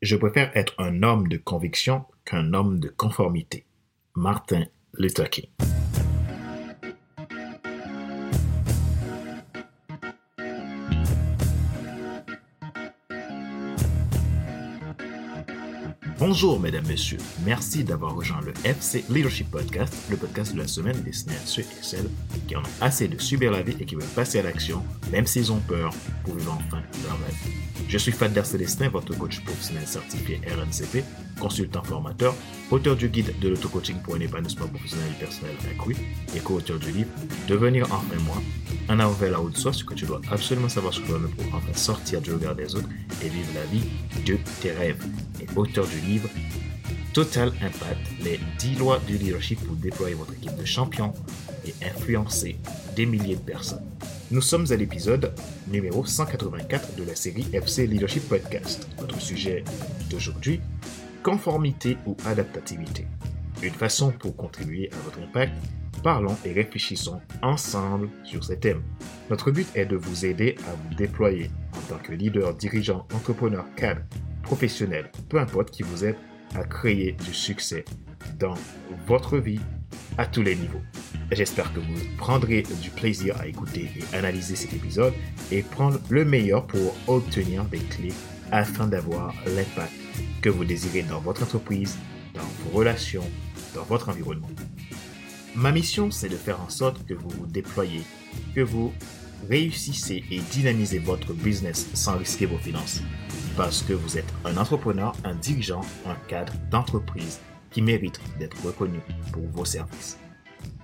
Je préfère être un homme de conviction qu'un homme de conformité. Martin Luther King. Bonjour mesdames, messieurs. Merci d'avoir rejoint le FC Leadership Podcast, le podcast de la semaine destiné à ceux et celles qui en ont assez de subir la vie et qui veulent passer à l'action, même s'ils ont peur, pour vivre enfin leur rêve. Je suis Fadler Célestin, votre coach professionnel certifié RNCP, consultant formateur, auteur du guide de l'auto-coaching pour un épanouissement professionnel et personnel accru et co-auteur du livre Devenir enfin moi, un avant la haute soi, ce que tu dois absolument savoir sur toi-même pour enfin sortir du regard des autres et vivre la vie de tes rêves. Et auteur du livre Total Impact, les 10 lois du leadership pour déployer votre équipe de champions et influencer des milliers de personnes. Nous sommes à l'épisode numéro 184 de la série FC Leadership Podcast. Notre sujet d'aujourd'hui, conformité ou adaptativité. Une façon pour contribuer à votre impact parlons et réfléchissons ensemble sur ces thèmes. Notre but est de vous aider à vous déployer en tant que leader, dirigeant, entrepreneur, cadre, professionnel, peu importe qui vous êtes, à créer du succès dans votre vie à tous les niveaux. J'espère que vous prendrez du plaisir à écouter et analyser cet épisode et prendre le meilleur pour obtenir des clés afin d'avoir l'impact que vous désirez dans votre entreprise, dans vos relations, dans votre environnement. Ma mission, c'est de faire en sorte que vous vous déployez, que vous réussissez et dynamisez votre business sans risquer vos finances. Parce que vous êtes un entrepreneur, un dirigeant, un cadre d'entreprise qui mérite d'être reconnu pour vos services.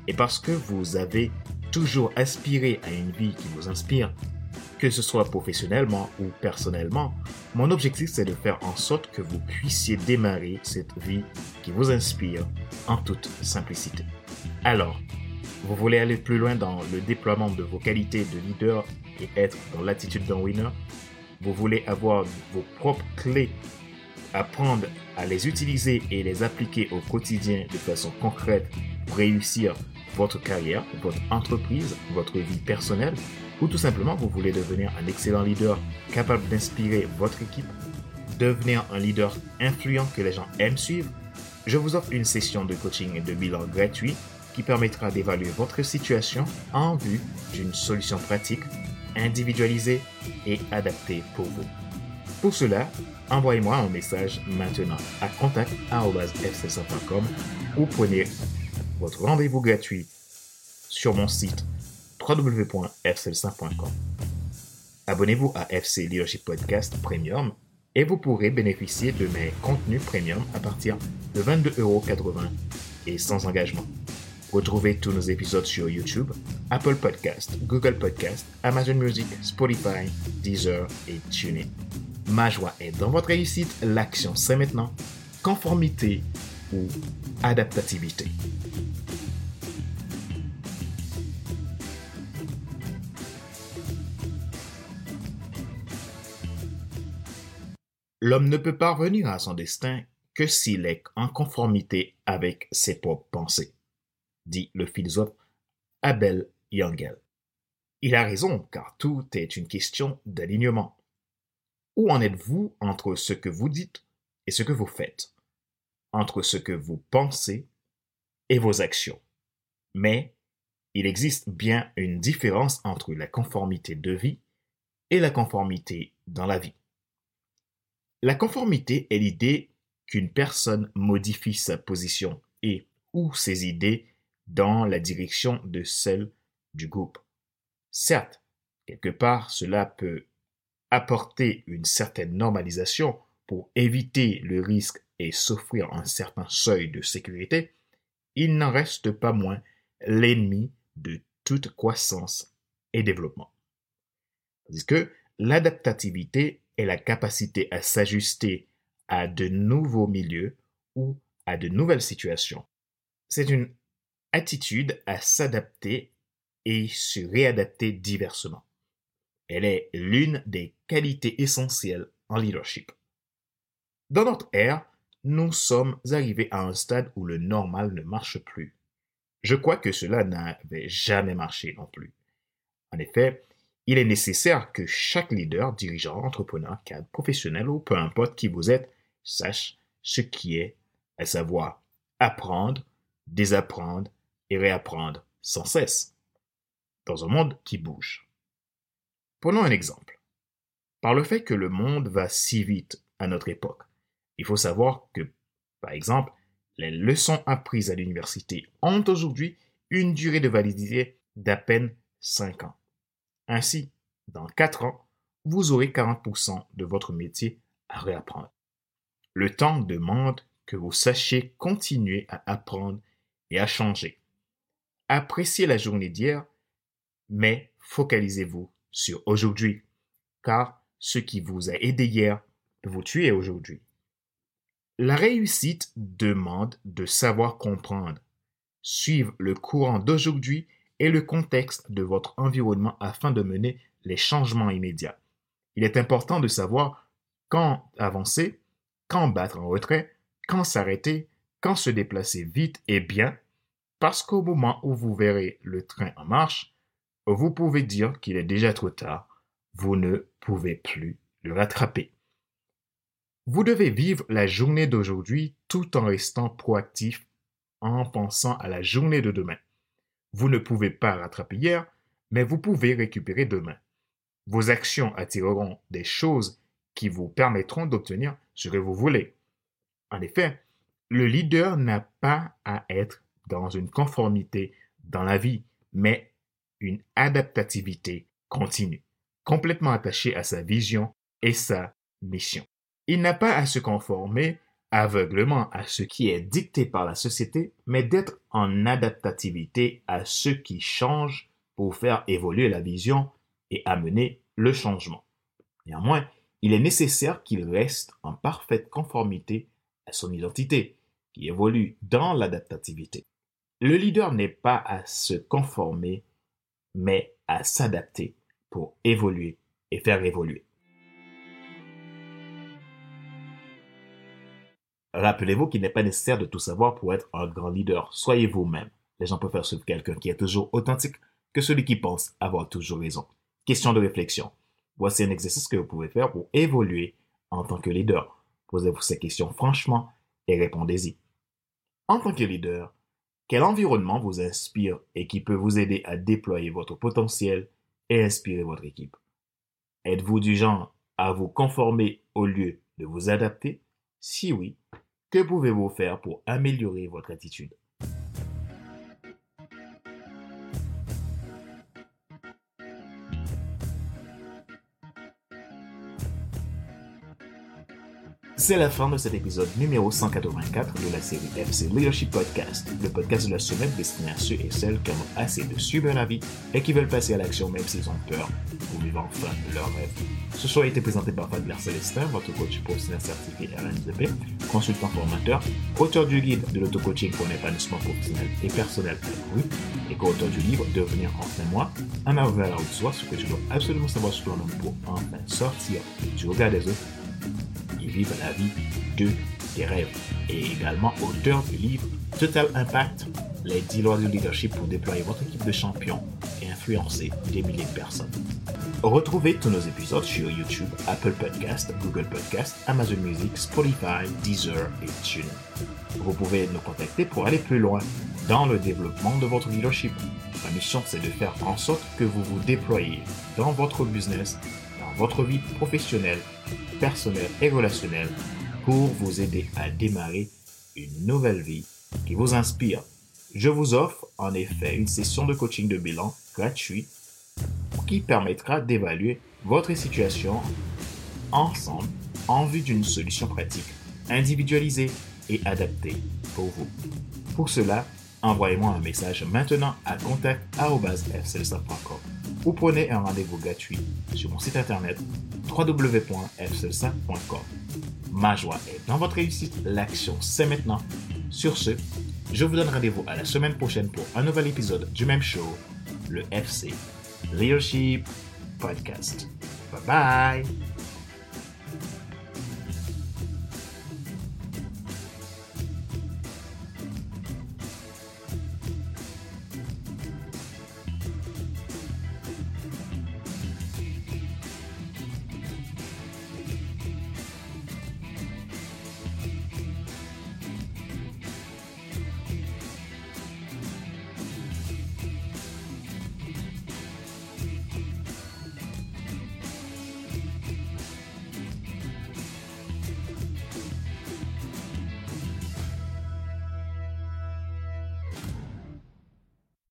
Et parce que vous avez toujours aspiré à une vie qui vous inspire, que ce soit professionnellement ou personnellement, mon objectif c'est de faire en sorte que vous puissiez démarrer cette vie qui vous inspire en toute simplicité. Alors, vous voulez aller plus loin dans le déploiement de vos qualités de leader et être dans l'attitude d'un winner? Vous voulez avoir vos propres clés, apprendre à les utiliser et les appliquer au quotidien de façon concrète pour réussir votre carrière, votre entreprise, votre vie personnelle? Ou tout simplement vous voulez devenir un excellent leader capable d'inspirer votre équipe, devenir un leader influent que les gens aiment suivre, je vous offre une session de coaching et de bilan gratuit qui permettra d'évaluer votre situation en vue d'une solution pratique, individualisée et adaptée pour vous. Pour cela, envoyez-moi un message maintenant à contact.fc100.com ou prenez votre rendez-vous gratuit sur mon site www.fcl5.com. Abonnez-vous à FC Leadership Podcast Premium et vous pourrez bénéficier de mes contenus premium à partir de 22,80€ et sans engagement. Retrouvez tous nos épisodes sur YouTube, Apple Podcast, Google Podcast, Amazon Music, Spotify, Deezer et TuneIn. Ma joie est dans votre réussite. L'action, c'est maintenant. Conformité ou adaptativité. L'homme ne peut parvenir à son destin que s'il est en conformité avec ses propres pensées dit le philosophe Abel Yangel. Il a raison, car tout est une question d'alignement. Où en êtes-vous entre ce que vous dites et ce que vous faites, entre ce que vous pensez et vos actions Mais il existe bien une différence entre la conformité de vie et la conformité dans la vie. La conformité est l'idée qu'une personne modifie sa position et ou ses idées dans la direction de celle du groupe. Certes, quelque part, cela peut apporter une certaine normalisation pour éviter le risque et s'offrir un certain seuil de sécurité, il n'en reste pas moins l'ennemi de toute croissance et développement. Tandis que l'adaptativité est la capacité à s'ajuster à de nouveaux milieux ou à de nouvelles situations. C'est une attitude à s'adapter et se réadapter diversement. Elle est l'une des qualités essentielles en leadership. Dans notre ère, nous sommes arrivés à un stade où le normal ne marche plus. Je crois que cela n'avait jamais marché non plus. En effet, il est nécessaire que chaque leader, dirigeant, entrepreneur, cadre, professionnel ou peu importe qui vous êtes, sache ce qui est, à savoir apprendre, désapprendre réapprendre sans cesse, dans un monde qui bouge. Prenons un exemple. Par le fait que le monde va si vite à notre époque, il faut savoir que, par exemple, les leçons apprises à l'université ont aujourd'hui une durée de validité d'à peine 5 ans. Ainsi, dans 4 ans, vous aurez 40% de votre métier à réapprendre. Le temps demande que vous sachiez continuer à apprendre et à changer. Appréciez la journée d'hier, mais focalisez-vous sur aujourd'hui, car ce qui vous a aidé hier peut vous tuer aujourd'hui. La réussite demande de savoir comprendre, suivre le courant d'aujourd'hui et le contexte de votre environnement afin de mener les changements immédiats. Il est important de savoir quand avancer, quand battre en retrait, quand s'arrêter, quand se déplacer vite et bien, parce qu'au moment où vous verrez le train en marche, vous pouvez dire qu'il est déjà trop tard, vous ne pouvez plus le rattraper. Vous devez vivre la journée d'aujourd'hui tout en restant proactif en pensant à la journée de demain. Vous ne pouvez pas rattraper hier, mais vous pouvez récupérer demain. Vos actions attireront des choses qui vous permettront d'obtenir ce que vous voulez. En effet, le leader n'a pas à être dans une conformité dans la vie, mais une adaptativité continue, complètement attachée à sa vision et sa mission. Il n'a pas à se conformer aveuglement à ce qui est dicté par la société, mais d'être en adaptativité à ce qui change pour faire évoluer la vision et amener le changement. Néanmoins, il est nécessaire qu'il reste en parfaite conformité à son identité, qui évolue dans l'adaptativité. Le leader n'est pas à se conformer, mais à s'adapter pour évoluer et faire évoluer. Rappelez-vous qu'il n'est pas nécessaire de tout savoir pour être un grand leader. Soyez vous-même. Les gens préfèrent suivre quelqu'un qui est toujours authentique que celui qui pense avoir toujours raison. Question de réflexion. Voici un exercice que vous pouvez faire pour évoluer en tant que leader. Posez-vous ces questions franchement et répondez-y. En tant que leader, quel environnement vous inspire et qui peut vous aider à déployer votre potentiel et inspirer votre équipe? Êtes-vous du genre à vous conformer au lieu de vous adapter? Si oui, que pouvez-vous faire pour améliorer votre attitude? C'est la fin de cet épisode numéro 184 de la série FC Leadership Podcast, le podcast de la semaine destiné à ceux et celles qui ont assez de suivre un avis et qui veulent passer à l'action même s'ils ont peur pour vivre enfin leur rêve. Ce soir a été présenté par Fadler Célestin, votre coach professionnel certifié RNZP, consultant formateur, auteur du guide de l'auto-coaching pour l'épanouissement professionnel et personnel à et co-auteur du livre Devenir enfin moi, un aveu à la soi, ce que je dois absolument savoir sur l'homme pour enfin sortir du regard des autres vivre la vie de tes rêves. Et également auteur du livre Total Impact, les 10 lois du leadership pour déployer votre équipe de champions et influencer des milliers de personnes. Retrouvez tous nos épisodes sur YouTube, Apple Podcast, Google Podcast, Amazon Music, Spotify, Deezer et TuneIn. Vous pouvez nous contacter pour aller plus loin dans le développement de votre leadership. Ma mission, c'est de faire en sorte que vous vous déployez dans votre business, votre vie professionnelle personnel et relationnel pour vous aider à démarrer une nouvelle vie qui vous inspire. Je vous offre en effet une session de coaching de bilan gratuit qui permettra d'évaluer votre situation ensemble en vue d'une solution pratique, individualisée et adaptée pour vous. Pour cela, envoyez-moi un message maintenant à contact.fcelsa.com ou prenez un rendez-vous gratuit sur mon site internet www.fcelsa.com. Ma joie est dans votre réussite, l'action c'est maintenant. Sur ce, je vous donne rendez-vous à la semaine prochaine pour un nouvel épisode du même show, le FC Leadership Podcast. Bye bye